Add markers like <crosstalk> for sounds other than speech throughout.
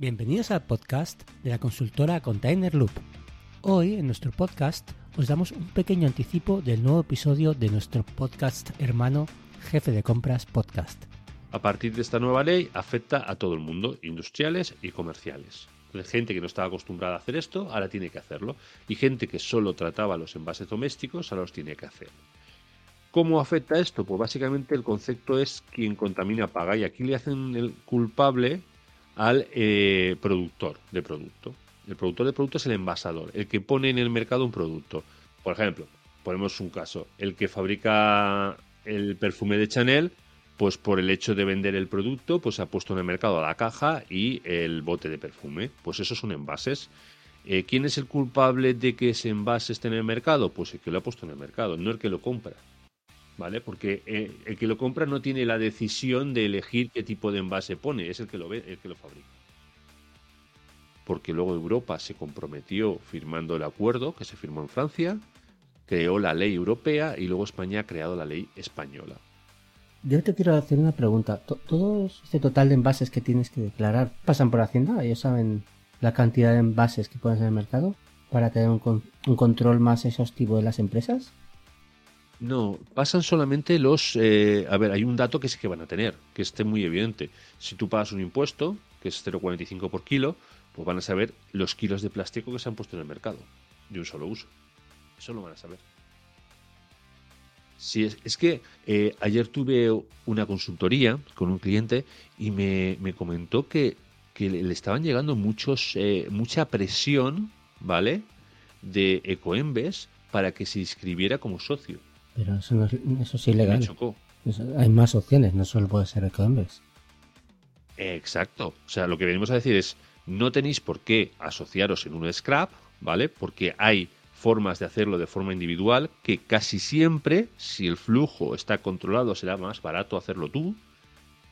Bienvenidos al podcast de la consultora Container Loop. Hoy en nuestro podcast os damos un pequeño anticipo del nuevo episodio de nuestro podcast hermano Jefe de Compras Podcast. A partir de esta nueva ley afecta a todo el mundo, industriales y comerciales. Entonces, gente que no estaba acostumbrada a hacer esto, ahora tiene que hacerlo. Y gente que solo trataba los envases domésticos, ahora los tiene que hacer. ¿Cómo afecta esto? Pues básicamente el concepto es quien contamina paga. Y aquí le hacen el culpable al eh, productor de producto. El productor de producto es el envasador, el que pone en el mercado un producto. Por ejemplo, ponemos un caso, el que fabrica el perfume de Chanel, pues por el hecho de vender el producto, pues ha puesto en el mercado la caja y el bote de perfume. Pues esos son envases. Eh, ¿Quién es el culpable de que ese envase esté en el mercado? Pues el que lo ha puesto en el mercado, no el que lo compra. ¿Vale? Porque eh, el que lo compra no tiene la decisión de elegir qué tipo de envase pone, es el que lo ve, el que lo fabrica. Porque luego Europa se comprometió firmando el acuerdo que se firmó en Francia, creó la ley europea y luego España ha creado la ley española. Yo te quiero hacer una pregunta. ¿Todo este total de envases que tienes que declarar pasan por Hacienda? ¿Ellos saben la cantidad de envases que pones en el mercado para tener un, un control más exhaustivo de las empresas? No, pasan solamente los... Eh, a ver, hay un dato que sí que van a tener, que esté muy evidente. Si tú pagas un impuesto, que es 0,45 por kilo, pues van a saber los kilos de plástico que se han puesto en el mercado, de un solo uso. Eso lo van a saber. Sí, es, es que eh, ayer tuve una consultoría con un cliente y me, me comentó que, que, le estaban llegando muchos, eh, mucha presión, ¿vale? De Ecoembes para que se inscribiera como socio. Pero eso, no es, eso es ilegal. Eso- hay más opciones, no solo puede ser Ecoembes. Exacto. O sea, lo que venimos a decir es, no tenéis por qué asociaros en un scrap, ¿vale? Porque hay formas de hacerlo de forma individual que casi siempre, si el flujo está controlado, será más barato hacerlo tú,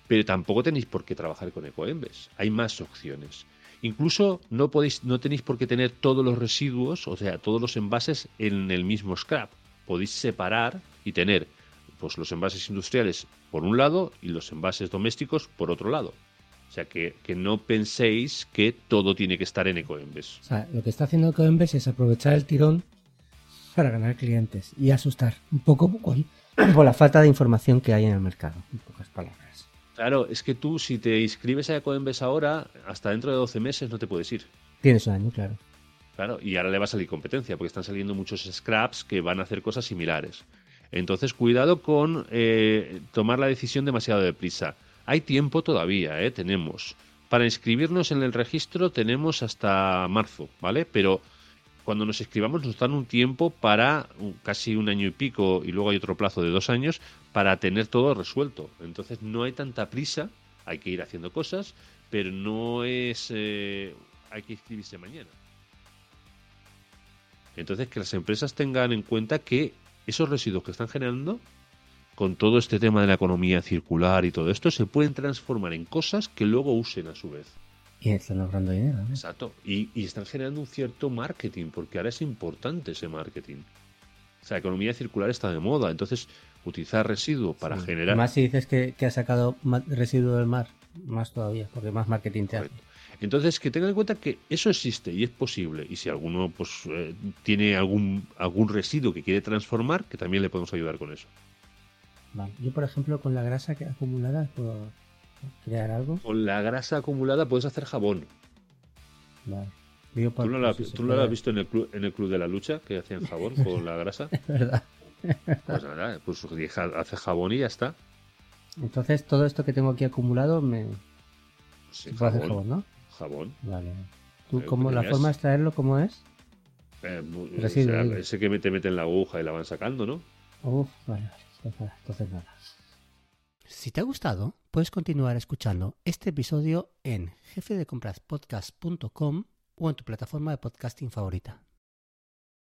pero tampoco tenéis por qué trabajar con Ecoembes. Hay más opciones. Incluso no podéis, no tenéis por qué tener todos los residuos, o sea, todos los envases en el mismo scrap. Podéis separar y tener pues los envases industriales por un lado y los envases domésticos por otro lado. O sea, que, que no penséis que todo tiene que estar en Ecoembes. O sea, lo que está haciendo Ecoembes es aprovechar el tirón para ganar clientes y asustar un poco con, por la falta de información que hay en el mercado. En pocas palabras. Claro, es que tú si te inscribes a Ecoembes ahora, hasta dentro de 12 meses no te puedes ir. Tienes un año, claro. Claro, y ahora le va a salir competencia, porque están saliendo muchos scraps que van a hacer cosas similares. Entonces, cuidado con eh, tomar la decisión demasiado deprisa. Hay tiempo todavía, ¿eh? Tenemos. Para inscribirnos en el registro tenemos hasta marzo, ¿vale? Pero cuando nos inscribamos nos dan un tiempo para casi un año y pico y luego hay otro plazo de dos años para tener todo resuelto. Entonces no hay tanta prisa, hay que ir haciendo cosas, pero no es... eh, hay que inscribirse mañana. Entonces, que las empresas tengan en cuenta que esos residuos que están generando, con todo este tema de la economía circular y todo esto, se pueden transformar en cosas que luego usen a su vez. Y están ahorrando dinero. ¿no? Exacto. Y, y están generando un cierto marketing, porque ahora es importante ese marketing. O sea, la economía circular está de moda. Entonces, utilizar residuo para Sí. generar. Más si dices que, que ha sacado residuo del mar, más todavía, porque más marketing te hace. Entonces, que tengan en cuenta que eso existe y es posible. Y si alguno pues eh, tiene algún, algún residuo que quiere transformar, que también le podemos ayudar con eso. Vale. Yo, por ejemplo, con la grasa que acumulada puedo crear algo. Con la grasa acumulada puedes hacer jabón. Vale. ¿Tú no si tú puede. has visto en el, club, en el club de la lucha que hacían jabón <laughs> con la grasa? Es verdad. Pues nada, pues hace jabón y ya está. Entonces, todo esto que tengo aquí acumulado me sí, puede hacer jabón, jabón, ¿no? Jabón. Vale. ¿Tú Eh, cómo, la forma de extraerlo cómo es? Eh, o Residuo, sea, digo. ese que te meten la aguja y la van sacando, ¿no? Uf, vale, vale. Entonces nada, Entonces nada. Si te ha gustado, puedes continuar escuchando este episodio en jefedecompraspodcast.com o en tu plataforma de podcasting favorita.